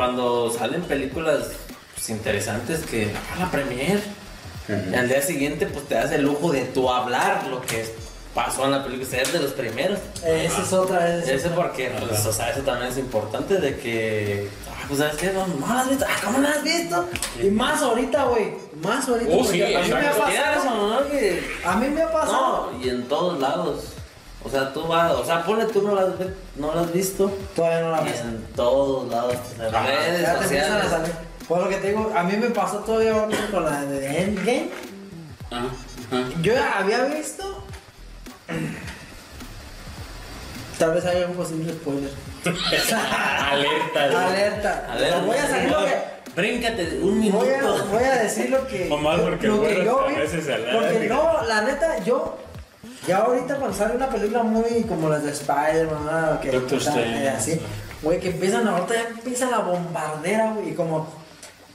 cuando salen películas pues, interesantes que a la premier. Y al día siguiente, pues te das el lujo de tú hablar lo que pasó en la película, ser de los primeros. Esa es otra. esa es Ese porque, pues, o sea, eso también es importante de que, ah, pues, ¿sabes qué? No, no la has visto. Ah, ¿cómo no la has visto? Y más ahorita, güey. Más ahorita. Oh, sí, a mí me ha o pasado. no, que... A mí me ha pasado. No, y en todos lados. O sea, tú vas, o sea, ponle tú no la no la has visto. Todavía no la ves. en todos lados, en redes Ya te empiezan a sociales. salir. Por lo que te digo, a mí me pasó todavía con la de Endgame. Ajá, ajá. Yo ya había visto. Tal vez haya un posible spoiler. Alerta. Alerta. A ver, voy a salir lo que. Bríncate un Voy a, minuto. voy a decir lo que. Nomás porque lo que yo vi. Porque no, la neta, yo. Ya ahorita cuando sale una película muy como las de Spider-Man, que están, así, güey, que empiezan ahorita ya empieza la bombardera, güey, y como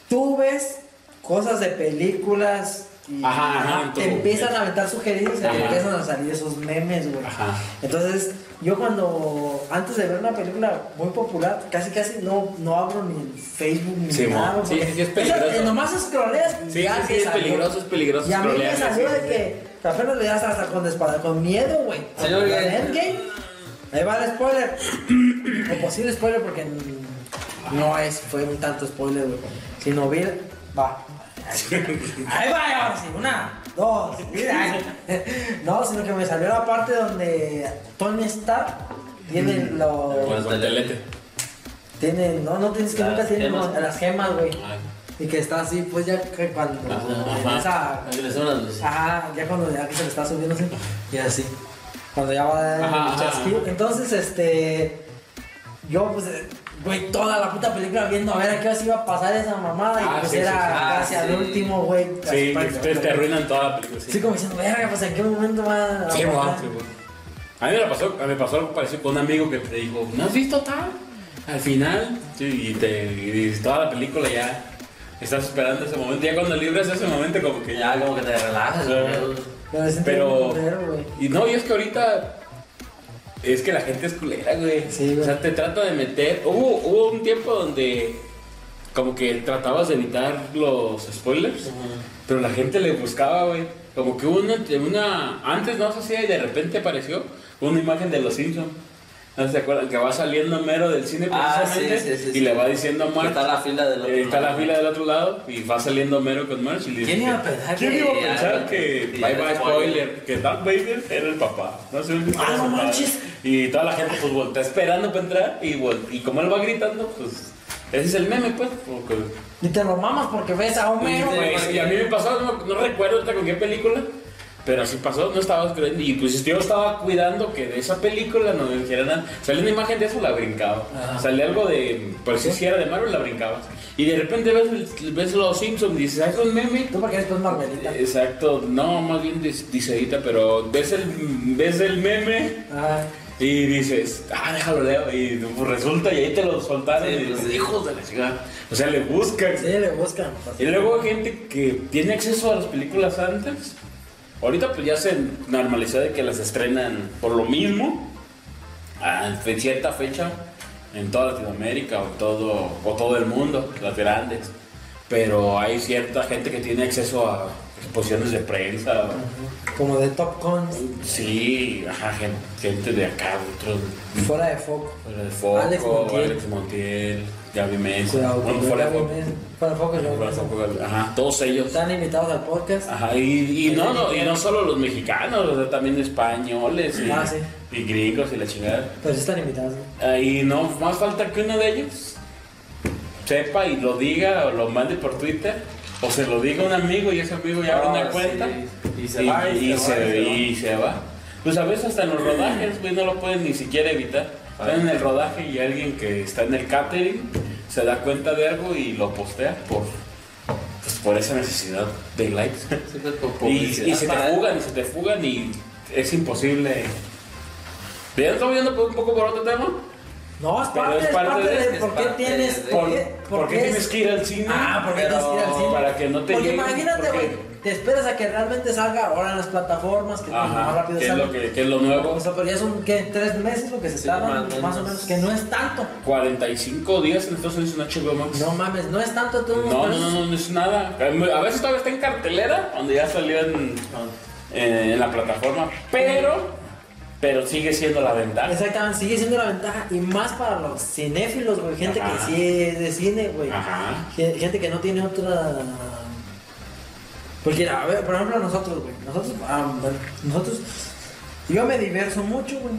tú ves cosas de películas y Ajá, ajá, te empiezan a aventar sugerencias y te empiezan a salir esos memes, güey. Ajá. Entonces, yo cuando, antes de ver una película muy popular, casi casi no, no abro ni el Facebook ni Sí, nada. Sí, sí, es esa- peligroso. eh, nomás scrolleas y Sí, ya sí, sí, es salió. peligroso, es peligroso Y a mí me salió de que apenas le das hasta con, espada, con miedo, güey. Señor. Endgame. Ahí va el spoiler. o posible spoiler porque no es, fue un tanto spoiler, güey. Si no vi, va. Ahí va, ahora sí, una, dos, mira. No, sino que me salió la parte donde Tony Stark tiene los. Con el guantelete. Tiene, no, no tienes que Las nunca tiene gemas. como- las gemas, güey. Ay. Y que está así, pues ya que cuando Ajá. empieza-. Ajá, ya cuando ya que se le está subiendo así, y así. Cuando ya va a dar el chasquido. Entonces, este. Yo, pues, güey, toda la puta película viendo a ver a qué hora se iba a pasar esa mamada. Ah, y pues sí, era sí. Ah, casi al sí. último, güey. Sí, te, te arruinan toda la película. Sí, como diciendo, verga, pues en qué momento va a. Sí, a mo, pasar?" sí, mo. A mí me pasó, me pasó algo parecido con un amigo que te dijo, ¿no has visto tal? Al final, sí, y, te, y toda la película ya estás esperando ese momento. Ya cuando libras ese momento, como que ya. Como que te relajas. Güey. Pero, Pero- güey. Y no, y es que ahorita. Es que la gente es culera, güey. Sí, güey. O sea, te trata de meter. Hubo, hubo un tiempo donde. Como que tratabas de evitar los spoilers. Pero la gente le buscaba, güey. Como que hubo una, una. Antes no se hacía y de repente apareció una imagen de los Simpsons. ¿No se acuerdan? Que va saliendo Mero del cine Ah, precisamente. sí, sí, sí, y sí. le va diciendo a Marge. está la fila del otro eh, está la lado. fila del otro lado y va saliendo Mero con Marge. Y le ¿Quién dice, iba a pensar ¿Quién que- iba a pensar que bye bye spoiler. Que Darth Vader era el papá. No sé el Ah, no manches. Y toda la gente pues voltea esperando para entrar y, vol- y como él va gritando, pues ese es el meme, pues. porque- Y te lo mamas porque ves a Homero. Y a mí me pasó, no, no recuerdo ahorita con qué película, pero así pasó, no estaba creyendo. Y pues yo estaba cuidando que de esa película no me dijeran nada. Salía una imagen de eso, la brincaba. Ajá. Salía algo de, por si si era de Marvel, la brincabas. Y de repente ves, ves los Simpsons y dices, ah, es un meme. Tú porque eres pues Marvelita. Exacto, no, más bien dis- diceíta, pero ves el, ves el meme Ah, y dices, ah, déjalo leo. Y pues, resulta, y ahí te lo soltaron. Sí, y pues, dices, hijos de la chingada. O sea, le buscan. sí, le buscan. Y luego hay gente que tiene acceso a las películas antes. Ahorita pues ya se normalizó de que las estrenan por lo mismo en cierta fecha en toda Latinoamérica o todo, o todo el mundo, las grandes. Pero hay cierta gente que tiene acceso a exposiciones de prensa. Como de Top Cons, Sí, ajá, gen- gente, de acá, otros fuera de foco. fuera de foco, Alex Montiel. Alex Montiel, Gaby Mesa, Cuidado, bueno, fuera de. Fuera de foco, fuera de foco, ajá, todos ellos. Están invitados al podcast. Ajá, y, y no, no, y no solo los mexicanos, o sea, también españoles y, Ah, sí. y gringos y la chingada. Sí están invitados. ¿no? Ah, Y no, más falta que uno de ellos sepa y lo diga o lo mande por Twitter o se lo diga a un amigo y ese amigo ya abre Ah, una cuenta se va. y se va. Pues a veces hasta en los rodajes, güey, no lo pueden ni siquiera evitar. Están en el rodaje y alguien que está en el catering se da cuenta de algo y lo postea por, pues, por esa necesidad de likes. Y, y se te fugan y se te fugan y es imposible. Ya estamos viendo un poco por otro tema, No, es parte, es es parte parte de- de por qué parte tienes. de- ¿Por ¿Por, qué, por qué es- tienes que ir al cine? Ah, porque Pero- tienes que ir al cine. Para que no te Porque lleguen, imagínate, güey, te esperas a que realmente salga ahora en las plataformas, que más Ajá, rápido ¿qué es, salga. lo que, qué es lo nuevo? O sea, pero ya son, ¿qué? ¿Tres meses lo que se Sí, tardan? más o más o menos. que no es tanto. 45 días en Estados Unidos en HBO Max. No mames, no es tanto tú. No, no, no, no, no es nada. A veces todavía está en cartelera, donde ya salió en, en, en la plataforma, pero, pero sigue siendo la ventaja. Exactamente, sigue siendo la ventaja. Y más para los cinéfilos, güey. Gente Ajá. que sí es de cine, güey. Ajá. Gen- Gente que no tiene otra. Porque, a ver, por ejemplo, nosotros, güey. Nosotros, ah, bueno, nosotros. Yo me diverso mucho, güey.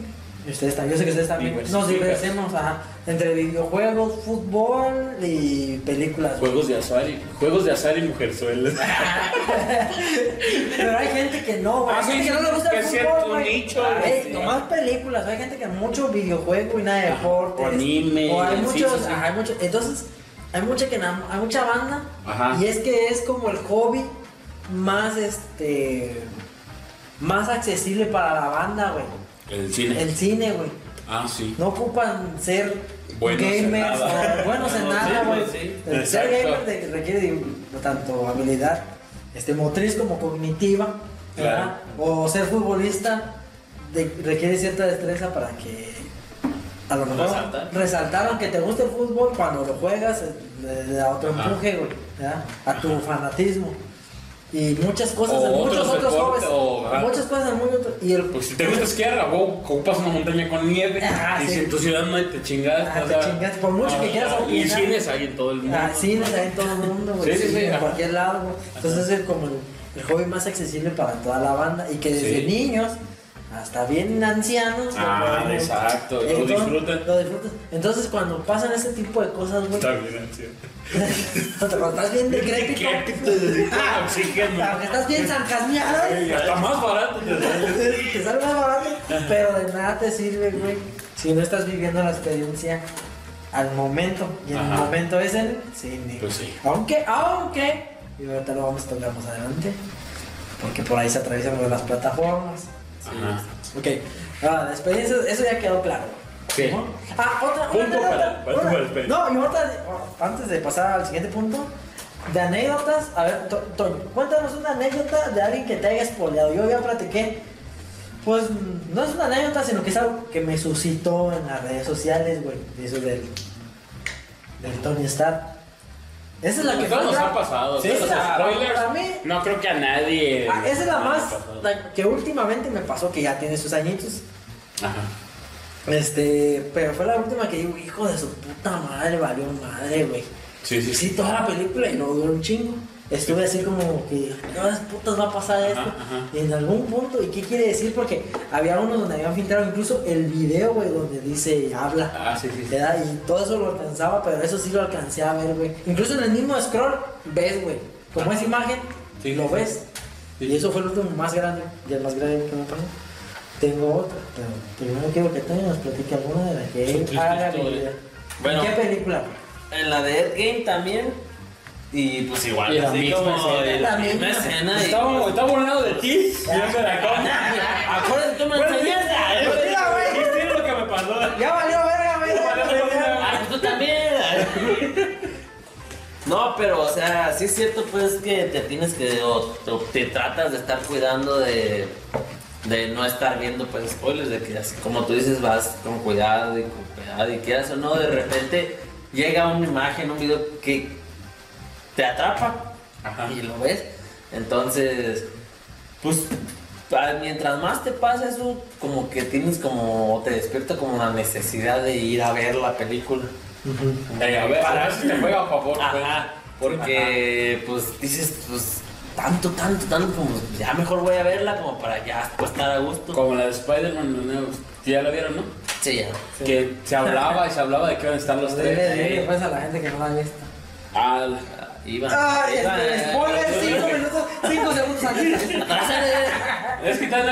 Ustedes también, yo sé que ustedes también. Nos diversemos, ajá. Entre videojuegos, fútbol y películas. Juegos de azar y, juegos de azar y mujerzuelas. Pero hay gente que no, güey. Ah, hay sí, gente que no le gusta que el fútbol, güey. nicho, Ah, güey. Nomás películas. Hay gente que mucho videojuego y nada de deportes. o anime, O hay sí, muchos, sí, sí. ajá, hay mucho- Entonces, hay mucha que hay mucha banda. Ajá. Y es que es como el hobby más este más accesible para la banda, güey. El cine. El cine, güey. Ah, sí. No ocupan ser Buenos gamers o buenos en nada, güey. pues, sí. Ser gamer de- requiere de- tanto habilidad este, motriz como cognitiva. O ser futbolista de- requiere cierta destreza para que a lo mejor Resaltar. resaltar, aunque te guste el fútbol, cuando lo juegas le, da otro empuje. A tu fanatismo. Y muchas cosas en muchos otros otros deportes, hobbies. o, ajá. muchas cosas en muy otro- Y el, Pues si te gusta esquiar, a ocupas una montaña con nieve. Ah, y sí. si en tu ciudad no hay, te chingas. Ah, te chingas, por mucho que quieras Y cines hay en todo el mundo. Ah, cines hay en todo el mundo, güey. Sí, sí, sí, en ajá. cualquier lado, güey. Entonces es como el, el hobby más accesible para toda la banda y que desde niños hasta bien ancianos. Ah, podemos- exacto, lo disfrutan. Lo disfrutan. Entonces cuando pasan ese tipo de cosas, güey. Está bien, sí. cuando estás bien decrépito. Ah, oxígeno. Estás bien zancasmeado. Y hasta más barato te sale. te sale más barato, pero de nada te sirve, güey, si no estás viviendo la experiencia al momento. Y el Ajá. momento es el cine. Pues sí. Aunque, aunque, y ahorita lo vamos a tocar más adelante, porque por ahí se atraviesan las plataformas. Ajá. Ok, ahora, la experiencia, eso ya quedó claro. Sí. ¿no? Ah, otra, una anécdota, para una-. No, y otra, antes de pasar al siguiente punto, de anécdotas, a ver, To- Toño, cuéntanos una anécdota de alguien que te haya espoleado. Yo ya platiqué, pues no es una anécdota, sino que es algo que me suscitó en las redes sociales, güey, de eso del, del Tony Stark. Esa es la que Todo nos ha pasado. Sí, todos los esa- spoilers. para mí- No creo que a nadie. Ah, esa es la más, la que últimamente me pasó, que ya tiene sus añitos. Ajá. Este, pero fue la última que digo, hijo de su puta madre, valió madre, güey. Sí, sí, Sí, toda la película y no duró un chingo. Estuve así como que, ¿qué horas putas va a pasar esto? Ajá, en algún punto, ¿y qué quiere decir? Porque había uno donde habían filtrado incluso el video, güey, donde dice, habla. Ah, sí, sí. Y todo eso lo alcanzaba, pero eso sí lo alcancé a ver, güey. Incluso en el mismo scroll, ves, güey. Como esa imagen, Sí, lo ves. Y eso fue el último más grande, y el más grande que me pasó. Tengo otra, pero primero quiero que Toño nos platique alguna de las que él haga historia. vida. Bueno. ¿En qué película? En la de Ed Game también. Y pues igual, Y la así misma como escena. la La misma escena. y- Está, está burlado de ti. Yo me la. Acuérdate, tú me Bueno, enseñaste. Mira, güey. ¿Viste lo que me pasó? Ya valió verga, güey. Ya valió verga. Ah, tú también. No, pero o sea, sí es cierto pues que te tienes que o, o te tratas de estar cuidando de de no estar viendo pues spoilers de que así como tú dices vas con cuidado y con cuidado y quieras o no de repente llega una imagen, un video que te atrapa Ajá. y lo ves. Entonces, pues mientras más te pasa eso, como que tienes como te despierta como la necesidad de ir a ver la película. Eh, a ver, a ver si te juega a favor. pues. Ajá, porque pues dices, pues tanto, tanto, tanto, como ya mejor voy a verla como para ya pues, estar a gusto. Como la de Spider-Man, los nuevos. Ya la vieron, ¿no? Sí, ya. Que se hablaba y se hablaba de que iban a estar los tres. dile, pues a la gente que no la ha visto. Ah, Iba. Ay, iba, este, eh, spoiler, eh, 5 minutos, 5 segundos antes. es que tal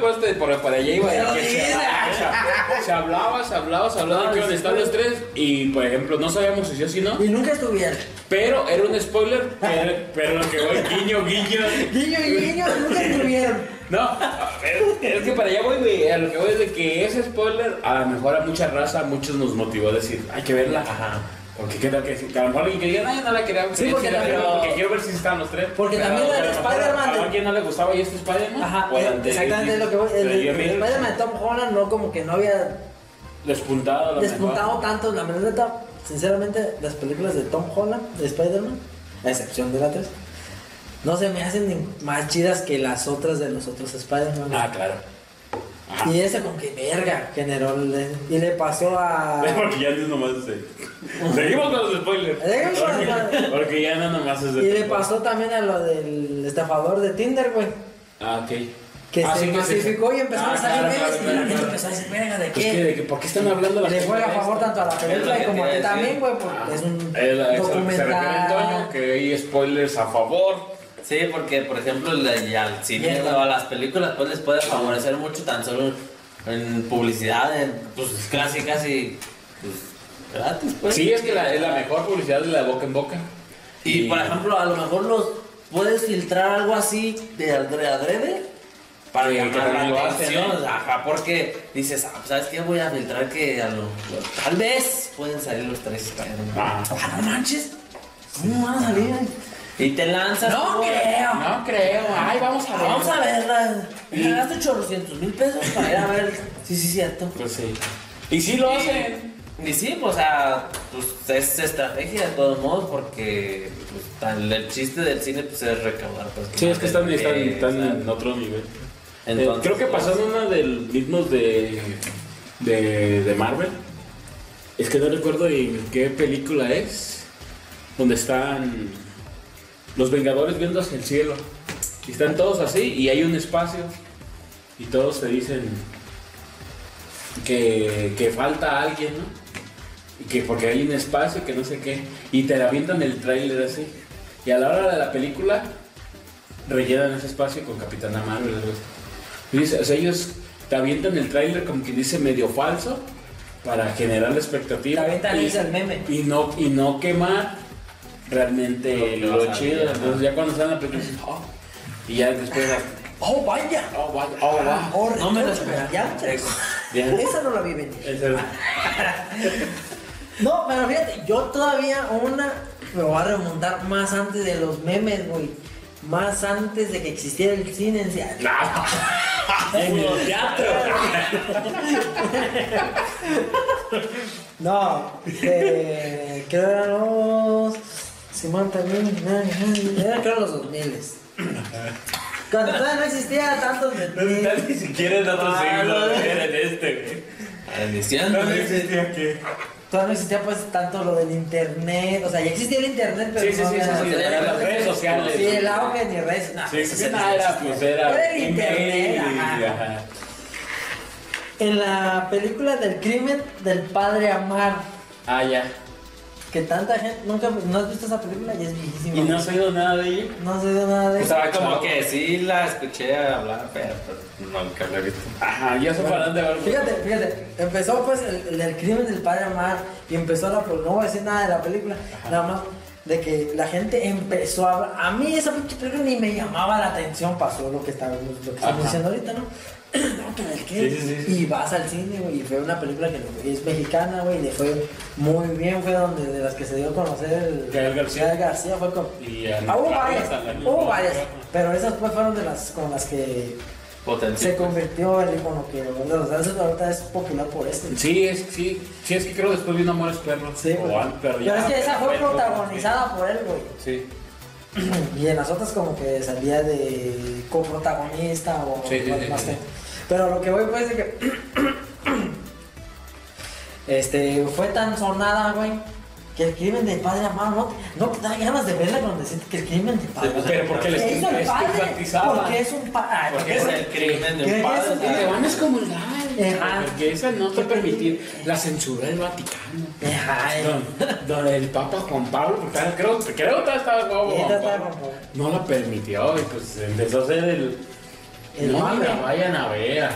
pues este, por para allá iba de Pero que se, se- se hablaba, se hablaba, se hablaba de No, que iban a estar los tres y por ejemplo no sabíamos si sí o si no, Y nunca estuvieron. pero era un spoiler, pero, pero lo que voy guiño, guiño. Guiño y guiño, nunca estuvieron. No, a ver, es que para allá voy, güey. A lo que voy es de que ese spoiler, a lo mejor a mucha raza, a muchos nos motivó a decir, hay que verla. Ajá. Porque qué tal que, que a lo mejor alguien que diga, no, no la quería. Sí, porque también- quiero ver porque quiero ver si están los tres. Porque Pero- también la de pero Spider-Man A alguien no le gustaba y este Spider-Man. Ajá, anterior, exactamente es lo que voy. El, el, el Spider-Man de Tom Holland no como que no había Despuntado, despuntado mejor. tanto. La verdad, sinceramente, las películas de Tom Holland, de Spider-Man, a excepción de la 3, no se me hacen ni más chidas que las otras de los otros Spider-Man. Ah, claro. Ajá. Y ese como que verga generó el- y le pasó a porque ya no es nomás ese. Seguimos con los spoilers. Spoilers. Porque ya no nomás es de. y le pasó también a lo del estafador de Tinder, güey. Ah, ok. Que Ah, se sí, se- masificó y empezó Ah, a salir claro, memes claro, y la claro, empezó a decir, verga, ¿de Pues qué? que, de que, ¿por qué están hablando las le juega a favor tanto a la película que como a ti a también, güey, porque es un Es la- a lo que se refiere documental. Antonio, que hay spoilers a favor. Sí, porque por ejemplo la- al cine o a las películas pues les puede favorecer mucho tan solo en publicidad, en, pues casi casi pues, gratis pues. Sí, es que la, es la mejor publicidad de la boca en boca. Y por ejemplo a lo mejor los puedes filtrar algo así de adre- adrede para llamar la atención, ¿no? ajá, porque dices, ah, ¿sabes qué? Voy a filtrar que a lo, tal vez pueden salir los tres. Ah. Ah, no manches. ¿Cómo van a salir? Y te lanzas. No por- creo. No creo. Ay, vamos a ver. Vamos a verla. Y ganaste 800 mil pesos para ir a ver. Sí, sí, cierto. Pues sí. Y sí lo hacen. Y sí, pues, o sea, pues es estrategia de todos modos porque pues, tan- el chiste del cine pues, es recaudar. Pues, Sí, es que están, están, están en otro nivel. Entonces, Eh, creo que pues, pasó en una del mismos de, de, de Marvel. Es que no recuerdo en qué película es. Donde están los Vengadores viendo hacia el cielo. Y están todos así y hay un espacio. Y todos te dicen que, que falta alguien, ¿no? Y que porque hay un espacio que no sé qué. Y te avientan el tráiler así. Y a la hora de la película rellenan ese espacio con Capitana Marvel. o sea, ellos te avientan el tráiler como que dice medio falso para generar la expectativa. Te avientan y, el meme. y no, y no quemar realmente Lo chido. ajá. Entonces ya cuando salen la película dices, "Oh", y ya después Oh, vaya. oh, vaya, oh, wow. Oh, No me lo esperaba. ya. Esa no la vi venir. No, pero fíjate, yo todavía una me voy a remontar más antes de los memes, güey. Más antes de que existiera el cine en el teatro. No, eh, creo eran los. Simón también. Era creo los 2000 Cuando todavía no existía tanto. No está ni siquiera en otro Ah, siglo, era en este, güey. Iniciando. No existía que. Todavía no existía pues tanto lo del internet. O sea, ya existía el internet, pero Sí, sí, no sí, sí, había- sí, eran las redes sociales. Sí, el auge ni redes. No, Sí, sí, sí no, no era, pues era. Era el internet, ajá. En la película del crimen del padre Amar, Ah, ya. Que tanta gente. ¿Nunca no has visto esa película? Y es viejísima. ¿Y no has oído nada de ella? No sé de nada de O eso. sea, Como que sí la escuché hablar, pero, pero nunca la he visto. Ajá, ya se paran de ver. Fíjate, fíjate, empezó pues el, el del crimen del padre Amar y empezó la, pues, no voy a decir nada de la película, nada más de que la gente empezó a hablar. A mí esa pinche película ni me llamaba la atención, pasó lo que estamos, lo que estamos diciendo ahorita, ¿no? No, que el crimen. Sí, sí, sí, sí. Y vas al cine, güey, y fue una película que es mexicana, güey, y le fue muy bien, fue donde de las que se dio a conocer el Gael García. Gael García fue con... Y Ah, hubo varias, Salinas. hubo varias, pero esas pues fueron de las con las que Potencial. se convirtió en icono que o sea, eso ahorita es popular por esto. Sí, es, sí, sí, es que creo después vino Amores Perros. Sí, o pero es que esa fue fue- protagonizada por él, güey. Sí. Y en las otras como que salía de coprotagonista o Sí, sí, más, sí, sí. Pero lo que voy pues es que este fue tan sonada, güey, que el crimen del padre Amaro no, no te da ganas de verla cuando decís que el crimen del padre pues, Pero porque les ¿Qué hizo el padre? estigmatizaba. Porque es un padre. Porque es el crimen de ¿Qué un es padre. Te van a excomulgar. Ajá. Porque esa no fue permitir la censura del Vaticano. Ay, Don, don el Papa Juan Pablo, porque creo, creo que estaba Pablo. no la permitió y pues empezó a hacer el... El no mame. la vayan a ver.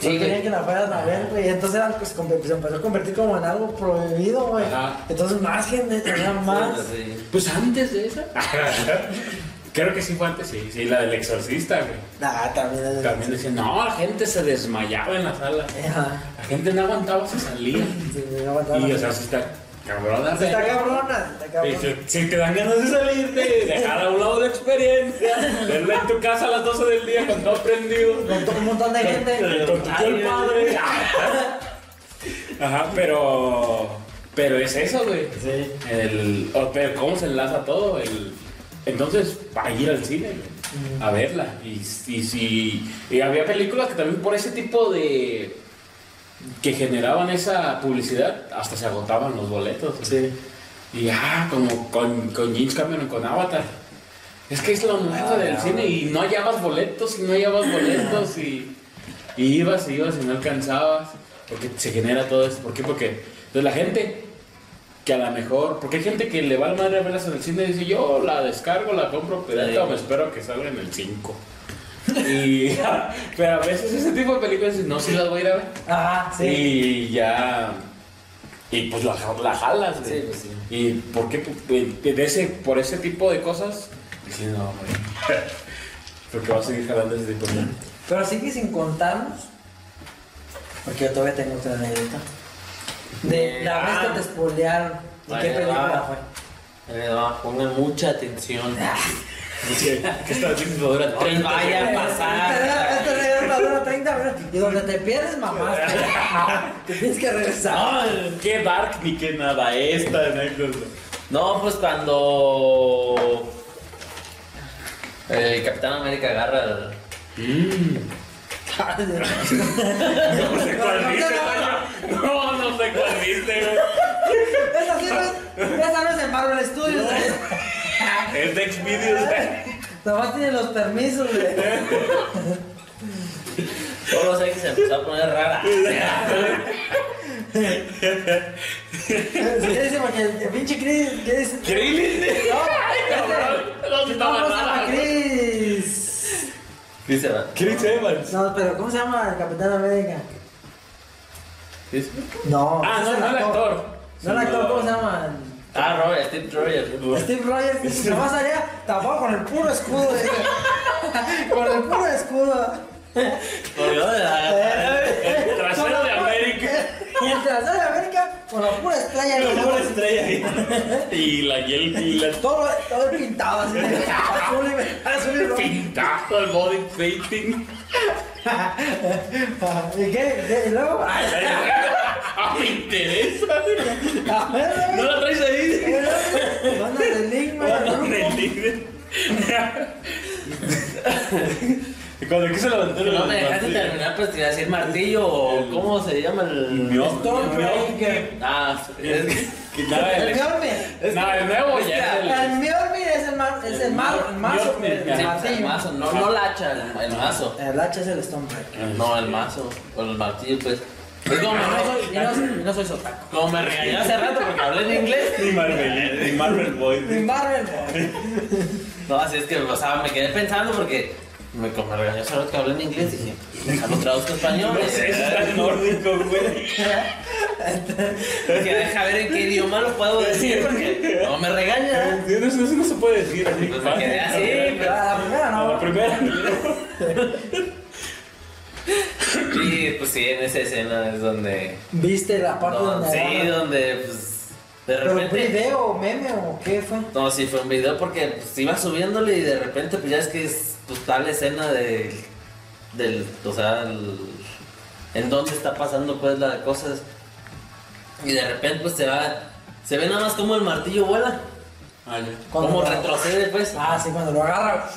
Sí, Sí, querían que la fueran a ver, güey. Entonces pues, como- se empezó a convertir como en algo prohibido, güey. Ajá. Entonces más gente tenía más. Pues antes de esa. Creo que sí fue antes, sí. Sí, la del exorcista, güey. Ah, también. es- También decían, no, la gente se desmayaba en la sala. Ajá. La gente no aguantaba, se salía. Sí, me aguantaba. Y, o sea, sí está cabrona. Sí, está cabrona, está cabrona. Si, si te dan ganas de salirte, dejar a un lado la experiencia, verla en tu casa a las 12 del día con todo prendido, Con todo un montón de gente. con tu tío el padre. Ajá, pero. Pero es eso, güey. Sí. El, pero cómo se enlaza todo. El, entonces, para ir al cine, a verla. Y, y, si- y había películas que también por ese tipo de. que generaban esa publicidad, hasta se agotaban los boletos. Sí. Y ah, como con, con James Cameron, con Avatar. Es que es lo nuevo Ah, del cine y no hallabas boletos y no hallabas boletos y, y ibas y ibas y no alcanzabas. Porque se genera todo esto. ¿Por qué? Porque entonces la gente que a lo mejor, porque hay gente que le va la madre a verlas en el cine y dice yo la descargo, la compro, pero Sí. me espero que salga en el 5. Y, pero a veces ese tipo de películas no, sí las voy a ir a ver. Ajá, sí. Y ya. Y pues la, la jalas, güey. Sí, pues sí. ¿Y por qué? De ese, por ese tipo de cosas. Sí, no, güey. Porque va a seguir jalando ese tipo de. Pero sigue sin contarnos. Porque yo todavía tengo otra anécdota. De la vez que te spoilearon. ¿De qué película fue? Ahí va, pongan mucha atención. ¿Qué estás diciendo? Dura No les vaya a pasar. Esta anécdota dura 30 minutos. Y donde te pierdes, mamá. Te tienes que regresar. No, qué dark ni qué nada. Esta anécdota. No, pues cuando el Capitán América agarra al... No sé cuál viste, güey. No, no sé cuál viste, güey. Esa sí no es, esa no es de Marvel Studios. Es de Xvideos, güey. Nomás tiene los permisos, güey. Solo sé que se empezó a poner rara. Sí, dice porque el pinche Chris. ¿Qué dice? Krillin. No, este. No, No, estaba ¿cómo se llama rara. Chris? Dice, ¿verdad? Chris Evans. No, pero ¿cómo se llama el Capitán América? Dice. No. Ah, no, no el actor. No el actor, ¿cómo se llama? Ah, Robert, Steve Rogers. Steve Rogers. Nomás salía tapado con el puro escudo. Con el puro escudo. Corrió de la... El trasero de América. Y el trasero de América con la pura estrella. en el Una ojo. estrella ahí. Y la hiel y la Todo, todo pintado así. de Azul y azul y pintado, el body painting. ¿Y qué? ¿Y luego? Ah, me interesa. a ver, ¿No la traes ahí? El güey, al No, grupo. me entiendes. Y Cuando quise levantar No me dejaste terminar, pues te iba a decir martillo o cómo se llama el... Stormbreaker. Ah, es que... El el, Mjolnir. no, el nuevo ya el. El Mjolnir es el, ma- es el, ma- el mazo. El, pues, el martillo. mazo, no, no la hacha, el, el mazo. El hacha es el Stormbreaker. No, el mazo, o el martillo, pues. Es como, Y no soy, y no, soy- no soy sotaco. como me regañó hace rato porque hablé en inglés. Ni Marvel, ni Marvel Boy. Ni Marvel, boy. No, así es que, o sea, me quedé pensando porque me, como regañó rato que hablé en inglés, dije, déjalo traduzco a español. No sé, es nórdico, güey. Que deja ver en qué idioma lo puedo decir porque no me regaña. Eso, eso no se puede decir así. Pues me quedé así, pero- La primera La no. primera. Y pues sí, en esa escena es donde. ¿Viste la parte no, donde sí, agarra? donde pues. De ¿Pero repente. video o meme o qué fue? No, sí, fue un video porque pues, iba subiéndole y de repente, pues ya es que es pues, tal escena de, del. O sea, el- en dónde está pasando, pues, las cosas. Y de repente, pues se va. Se ve nada más como el martillo vuela. Ah. Cuando Como retrocede, pues. Ah, sí, cuando lo agarra.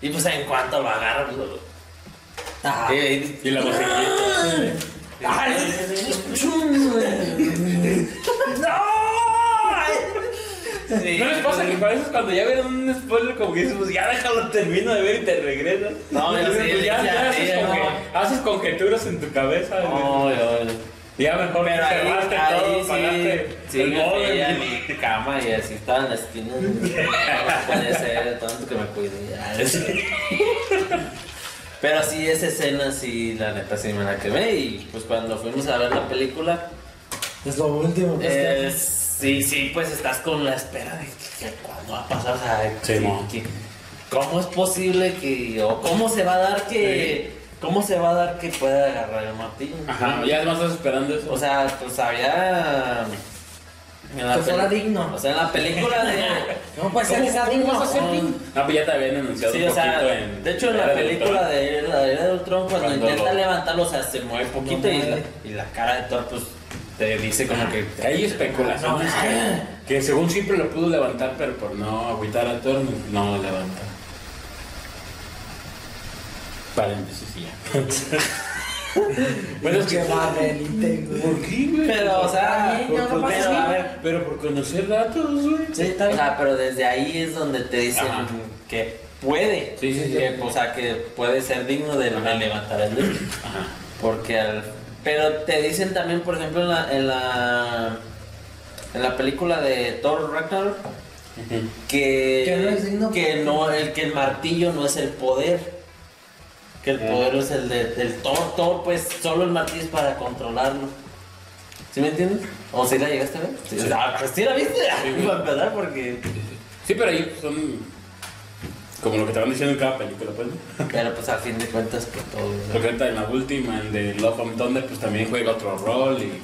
Y pues en cuanto lo agarra, pues. lo- Ah. y- Y la musiquita. Sí. ¿No les pasa que a veces cuando ya ven un spoiler como que dices, pues ya déjalo, termino de ver y te regresas? No, sí, Pues ya, ya, ya sí, haces, no. conje- haces conjeturas en tu cabeza. No, yo- Ya mejor Pero ahí, cerraste ahí todo, sí, pagaste sí, el en mi cama y así estaba en la esquina. No puede ser, tanto que me cuidé. Pero sí, esa escena sí, la neta sí me la quemé y pues cuando fuimos a ver la película, Es lo último que eh, es sí, sí, pues estás con la espera de que, cuándo va a pasar, o sea, Sí, que- ¿cómo es posible que, o cómo se va a dar que, cómo se va a dar que pueda agarrar el martillo? Ajá, ya además estás esperando eso. O sea, pues había... fuera peli- digno. O sea, en la película de... No puede ser que sea digno. no. No, pues ya te habían anunciado Sí, un o sea, poquito en... de hecho en la Era película de la era de Ultron cuando, Cuando intenta lo- levantarlo, o sea, se mueve poquito No y, la, mueve. y la cara de Thor pues te dice como que Hay especulaciones que, que según siempre lo pudo levantar, pero por no agüitar a Thor, no lo levanta. Paréntesis y ya. bueno, es que... ¿Por qué, güey? Pero, o sea, Por- pero, a nada. ver, Pero por conocer datos, güey. Sí, está o bien. sea, pero desde ahí es donde te dicen Ajá. que puede, Sí, sí, sí. que, o sea, que puede ser digno de, de Ajá. levantar el dedo. Ajá. Porque al, pero te dicen también, por ejemplo, en la, en la, en la película de Thor Ragnarok, que, Que no es digno que no, el que el martillo no es el poder. Que el poder es el de- del Thor, Thor, pues solo el martillo es para controlarlo. ¿Sí me entiendes? ¿O si la llegaste a ver? Sí. Ah, pues sí la viste, para empezar, porque... Sí, pero ahí son como lo que te van diciendo en cada película, pues. ¿no? Pero pues a fin de cuentas, pues todo... Porque ahorita en la última, en de Love and Thunder, pues también juega otro rol y...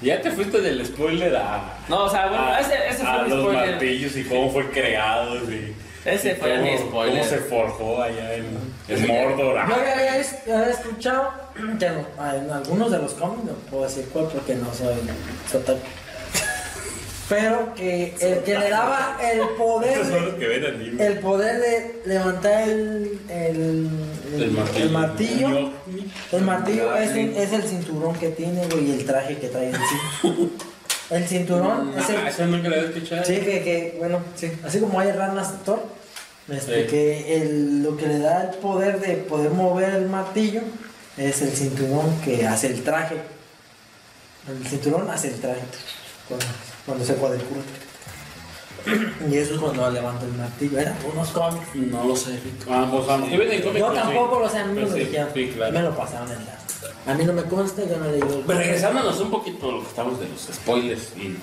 Ya te fuiste del spoiler a... No, o sea, bueno, a, ese, ese a fue los spoiler. martillos y cómo fue creado y... Ese y fue cómo- mi spoiler. Cómo se forjó allá en, en Mordor. Yo ah. había, había es- había escuchado que no- en algunos de los cómics, no puedo decir cuál porque no soy sotaku, pero que el que le daba el poder, de- el poder de levantar el, el, el- El martillo. el martillo, Yo- el martillo es, es el cinturón que tiene, güey, y el traje que trae encima. El cinturón es el, eso nunca lo había escuchado. Sí, que, que, bueno, sí. Así como hay ranas Thor, este, Sí. que el, lo que le da el poder de poder mover el martillo es el cinturón que hace el traje. El cinturón hace el traje cuando, cuando se cuadricula. Y eso es cuando levanta el martillo. Eran unos cómics. No lo sé. Pues en cómics, Yo pues, tampoco lo sé, a mí me Pues lo sí, dijeron. Sí, claro. Me lo pasaron en la. A mí no me consta, yo no leí el Pero regresándonos un poquito a lo que estamos de los spoilers y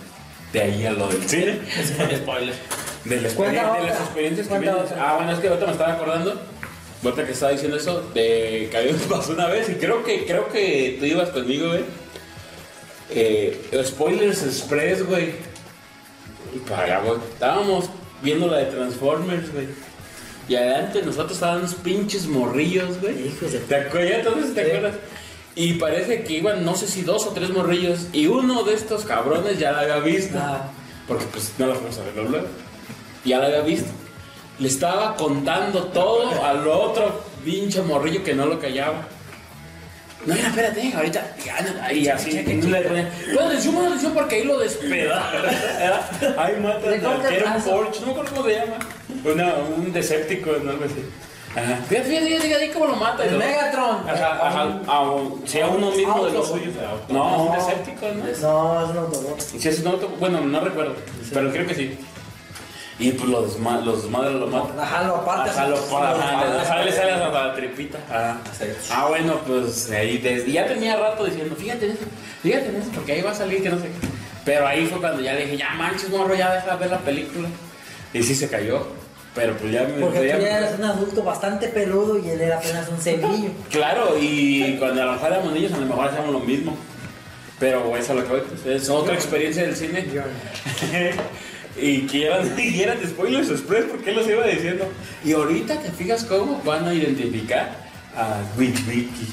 de ahí a lo del cine. Ese fue mi spoiler. De, la de las experiencias que vienes. Ah, bueno, es que ahorita me estaba acordando. Ahorita que estaba diciendo eso, de que a mí me pasó una vez y creo que, creo que tú ibas conmigo, güey. Eh, spoilers Express, güey. Y para, güey. Estábamos viendo la de Transformers, güey. Y adelante nosotros estaban unos pinches morrillos, güey. Hijos de ¿Te acuerdas? Entonces, ¿te acuerdas? Y parece que iban, no sé si dos o tres morrillos. Y uno de estos cabrones ya la había visto. Ah. Porque pues no la fuimos a ver. Ya la había visto. Le estaba contando todo al otro pinche morrillo que no lo callaba. No, mira, espérate, ahorita. ya, no, Y así, le ponías, pon atención, pon atención porque ahí lo despeda. Ahí mata que era un. Forge, no me acuerdo cómo se llama. Una, un Decepticon, no algo así. Ajá. Fíjate, fíjate, fíjate, ahí cómo lo mata. El lo- Megatron. Ajá, ajá, a un- sí, a uno mismo de los Autobot. suyos. No, un Decepticon, ¿no? No, es un Autobot. Sí, es un auto, bueno, no recuerdo, pero creo que sí. Y pues los, desma- los desmadres lo matan. Ajá, lo aparte. Ajá, lo ajá, le sale hasta la tripita. Ajá. Ah, bueno, pues ahí desde, ya tenía rato diciendo, fíjate en eso, fíjate en eso, porque ahí va a salir que no sé qué. Pero ahí fue cuando ya le dije, ya manches, morro, ya deja de ver la película. Y sí se cayó. Pero pues ya me Porque tú ya- eres un adulto bastante peludo y él era apenas un cebillo. Claro, y cuando a lo mejor éramos niños, a lo mejor hacíamos lo mismo. Pero eso es lo que voy, pues, es otra experiencia del cine. y que eran, y eran spoilers express, porque él los iba diciendo. Y ahorita te fijas cómo van a identificar a Witch Wiki.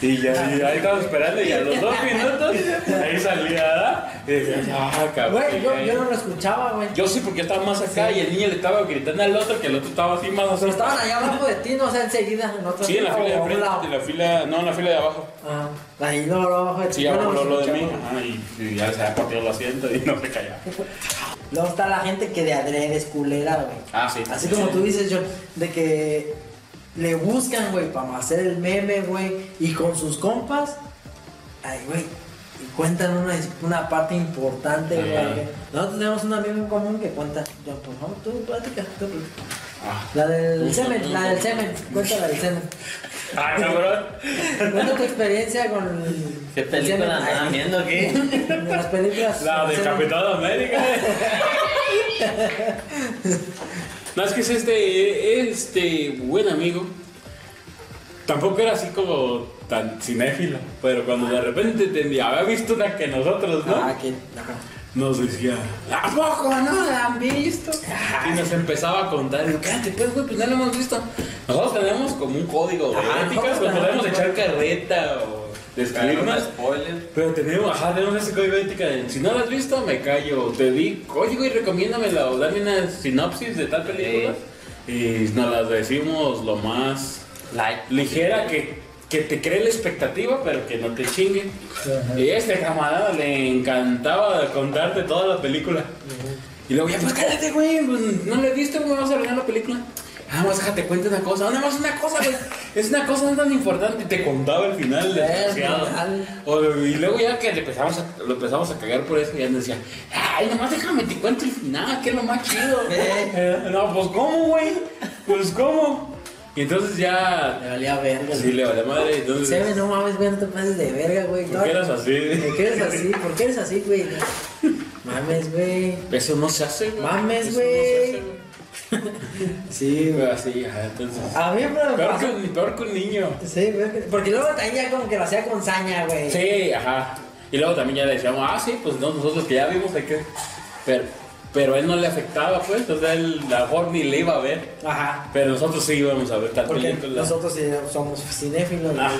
Y ya, y ahí estamos esperando y a los dos minutos ahí salía. Y decías, ah, cabrón. Güey, yo, yo no lo escuchaba, güey. Yo sí, porque estaba más acá y el niño le estaba gritando al otro, que el otro estaba así más Pero estaban allá abajo de ti, no o sea, enseguida, en otro Sí, en la fila de frente, en la fila, no, en la fila de abajo. Ah, ahí no, no, abajo de ti. Sí, yo ya no voló lo de mí. Ajá, y, y ya se había partido el asiento y no se callaba. Luego está la gente que de adrede es culera, güey. Ah, sí. Así como tú dices, John, de que le buscan, güey, para hacer el meme, güey, y con sus compas, ay, güey, y cuentan una, una parte importante, güey. Nosotros tenemos un amigo en común que cuenta, John, por favor, tú platica, tú platica. Ah, La del semen, la del semen, cuenta la del semen. Ah, cabrón. Cuenta tu experiencia con ¿Qué el película andaban viendo aquí? Las películas. La del de. Capitán América. No, es que es este, este buen amigo. Tampoco era así como tan cinéfilo, pero cuando de repente entendía, había visto una que nosotros, ¿no? Ah, que. Ajá. Nos decía, ¿a poco no la han visto? Y nos empezaba a contar, cállate, pues, güey, pues no la hemos visto. Nosotros tenemos como un código de nosotros cuando podemos tenemos- echar carreta o describir un más. spoiler. Pero tenemos, ajá, tenemos ese código de ética de, si no la has visto, me callo. Te di, oye, güey, recomiéndamela o dame una sinopsis de tal película. Y nos las decimos lo más ligera que, que te cree la expectativa, pero que no te chingue. Y a este camarada le encantaba contarte toda la película. Y luego, ya, pues cállate, güey, pues, no la he visto, güey, vamos a arreglar la película. Ah, más déjate cuenta una cosa, nada más una cosa, güey. Es una cosa no tan importante. Y te contaba el final. O- y luego ya que le empezamos a, lo empezamos a cagar por eso, ya nos decía, ay, nomás déjame te cuento el final, que es lo más chido. Eh, no, pues ¿cómo, güey? Pues ¿cómo? Y entonces ya... Me valía verga. Sí, le valía madre, entonces... Se ve, no mames, güey, no te pases de verga, güey. ¿Por qué eras así? ¿Por qué eres así? ¿Por qué eres así, güey? Mames, güey. Eso no se hace, güey. Mames, güey. Sí, güey. Pero así, entonces... A mí me Peor que, un, peor que un niño. Sí. Porque luego también ya como que lo hacía con saña, güey. Sí, ajá. Y luego también ya le decíamos, ah, sí, pues no, nosotros que ya vimos hay que... Pero, pero él no le afectaba, pues, o sea, él a lo mejor ni le iba a ver. Ajá. Pero nosotros sí íbamos a ver tal Porque película. nosotros sí somos cinéfilos, Ajá.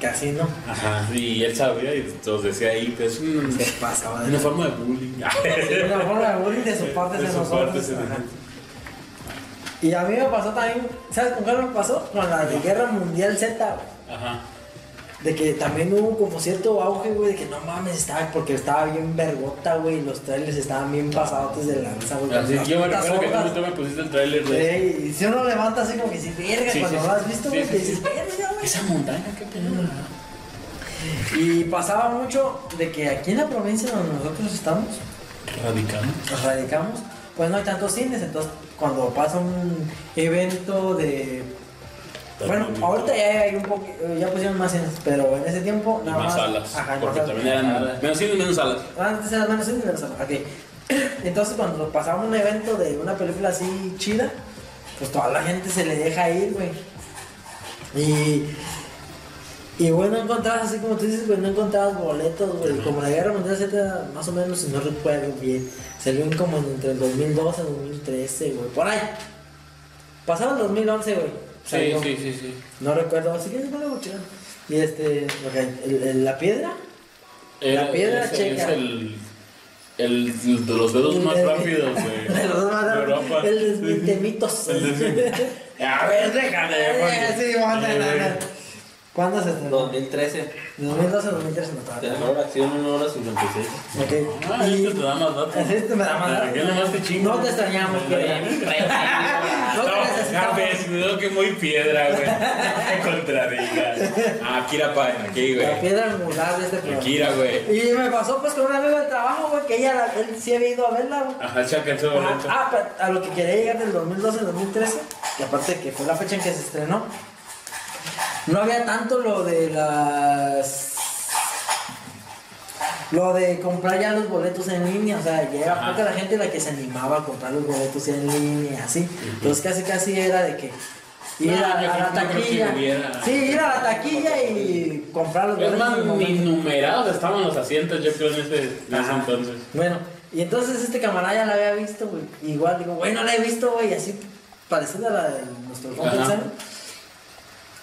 casi no. Ajá, y él sabía y nos decía ahí, pues, un- Se pasaba de una forma de bullying. Una forma de bullying de su parte De de su nosotros. parte. Y a mí me pasó también, ¿sabes con qué me pasó? Con la de Guerra Mundial Z, güey. Ajá. De que también hubo como cierto auge, güey, de que no mames, estaba, porque estaba bien vergota, güey, y los trailers estaban bien pasados de lanza, güey. Así, yo me recuerdo que tú, me pusiste el trailer de... Y si uno levanta así como que dices, verga, Sí, cuando sí, lo has visto, güey, que dices, verga, güey. Esa montaña, qué pedo. Y pasaba mucho de que aquí en la provincia donde nosotros estamos, Radicano. nos radicamos, pues no hay tantos cines, entonces cuando pasa un evento de... Bueno, ahorita ya hay un poco, ya pusieron más cines, pero en ese tiempo Y nada más más... salas. Ajá, porque más también salas. eran menos cines, menos salas. Antes eran menos cines, menos salas, ok. Entonces cuando pasaba un evento de una película así chida, pues toda la gente se le deja ir, güey. Y... Y bueno, encontrabas así como tú dices, güey, no encontrabas boletos, güey. Como la guerra mundial Z, más o menos, si no recuerdo bien, salió en como entre el 2012 y 2013, güey. Por ahí. Pasaba el 2011, güey. Sí, sí, sí, sí. No recuerdo, así que es bueno. Y este, ok, el- el- la piedra. La piedra ese checa. Es el, el de los dedos más rápidos de, de los más de rápidos. El desmintemitos. El desminte- A ver, déjame. Eh, Sí, no, no. ¿Cuándo se estrenó? 2013. 2012 o 2013 no De estaba. mejor acción, 1 hora 56. Ok. Ah, Y- esto te da más datos. Así te me da más. ¿Por qué nomás te chingo? No te extrañamos, piedra. No te No, ya necesitamos. ves, veo que muy piedra, güey. Qué contradiga. Ah, Kira Pan, aquí, La güey. piedra angular de este programa. Kira, güey. Y me pasó pues con un amigo del trabajo, güey, que ella, la- él sí había ido a verla, güey. Ajá, se alcanzó Ah, boleto. ah, pero a lo que quería llegar del 2012 al 2013, que aparte que fue la fecha en que se estrenó, no había tanto lo de las. Lo de comprar ya los boletos en línea, o sea, ya era Ajá. poca la gente la que se animaba a comprar los boletos en línea, así. Entonces casi casi era de que ir No, a, a la taquilla. hubiera- Sí, ir a la taquilla y comprar los Es boletos. más, en el ni numerados estaban los asientos, yo creo, en ese, en ese Ajá. entonces. Bueno, y entonces este camarada ya la había visto, güey. Igual digo, güey, no la he visto, güey, así parecida a la de nuestro compa Ajá. Sam.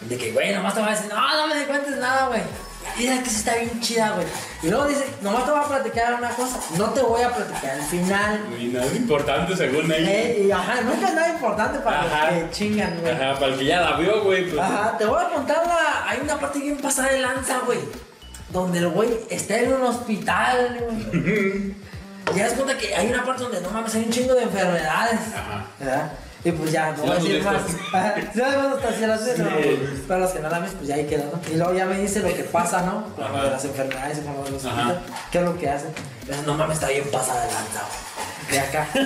De que, güey, nomás te voy a decir, no, no me cuentes nada, güey. Mira que sí está bien chida, güey. Y luego dice, nomás te voy a platicar una cosa, no te voy a platicar el final. Y nada importante según ella. Eh, y ajá, nunca es nada importante para Ajá. los que chingan, güey. Ajá, para el que ya la vio, güey. Pues, Ajá, te voy a contar la. Hay una parte bien pasada de lanza, güey. Donde el güey está en un hospital, güey. Y ya das cuenta que hay una parte donde no mames, hay un chingo de enfermedades. Ajá. ¿Verdad? Y pues ya, no voy a decir más. las hasta si las ves. Para los que no la ven, pues ya ahí queda, ¿no? Y luego ya me dice lo que pasa, ¿no? Con de las enfermedades con los. ¿Qué es lo que hacen? No mames, está bien pasada de lanza, güey. De acá.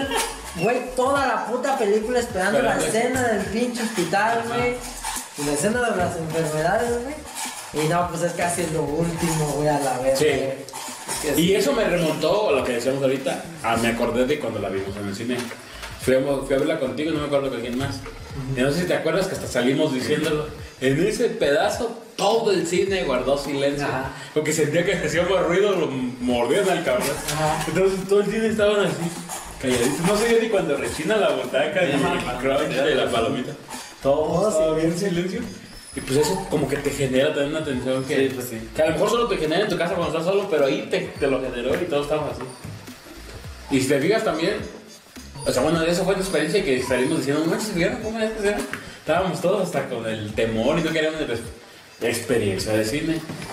Güey, toda la puta película esperando la escena del pinche hospital, güey. Y la escena de las enfermedades, güey. Y no, pues es casi lo último, güey, a la vez. Sí. güey. Y eso me remontó a lo que decíamos ahorita. A, me acordé de cuando la vimos en el cine. Fui a, fui a verla contigo, no me acuerdo con quién más. Y no sé si te acuerdas que hasta salimos diciéndolo. En ese pedazo, todo el cine guardó silencio. Ajá. Porque sentía que hacía más ruido, lo mordían al cabrón. Ajá. Entonces todo el cine estaban así, calladitos. No sé yo ni cuando rechina la butaca y el crunch de la palomita. Todo estaba bien silencio. silencio. Y pues eso como que te genera también una tensión que, Sí, pues sí. que a lo mejor solo te genera en tu casa cuando estás solo, pero ahí te, te lo generó y todos estamos así. Y si te fijas también, o sea, bueno, eso fue una experiencia que salimos diciendo, no ¿vieron cómo es que era?". Estábamos todos hasta con el temor y no queríamos experiencia de cine.